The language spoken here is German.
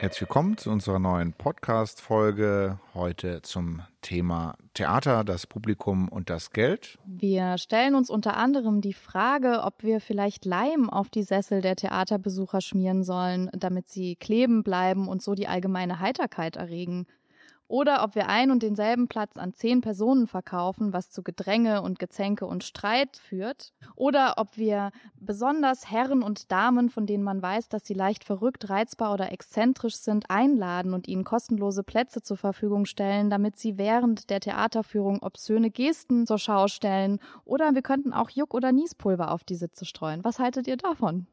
Herzlich willkommen zu unserer neuen Podcast-Folge. Heute zum Thema Theater, das Publikum und das Geld. Wir stellen uns unter anderem die Frage, ob wir vielleicht Leim auf die Sessel der Theaterbesucher schmieren sollen, damit sie kleben bleiben und so die allgemeine Heiterkeit erregen oder ob wir ein und denselben Platz an zehn Personen verkaufen, was zu Gedränge und Gezänke und Streit führt, oder ob wir besonders Herren und Damen, von denen man weiß, dass sie leicht verrückt, reizbar oder exzentrisch sind, einladen und ihnen kostenlose Plätze zur Verfügung stellen, damit sie während der Theaterführung obszöne Gesten zur Schau stellen, oder wir könnten auch Juck oder Niespulver auf die Sitze streuen. Was haltet ihr davon?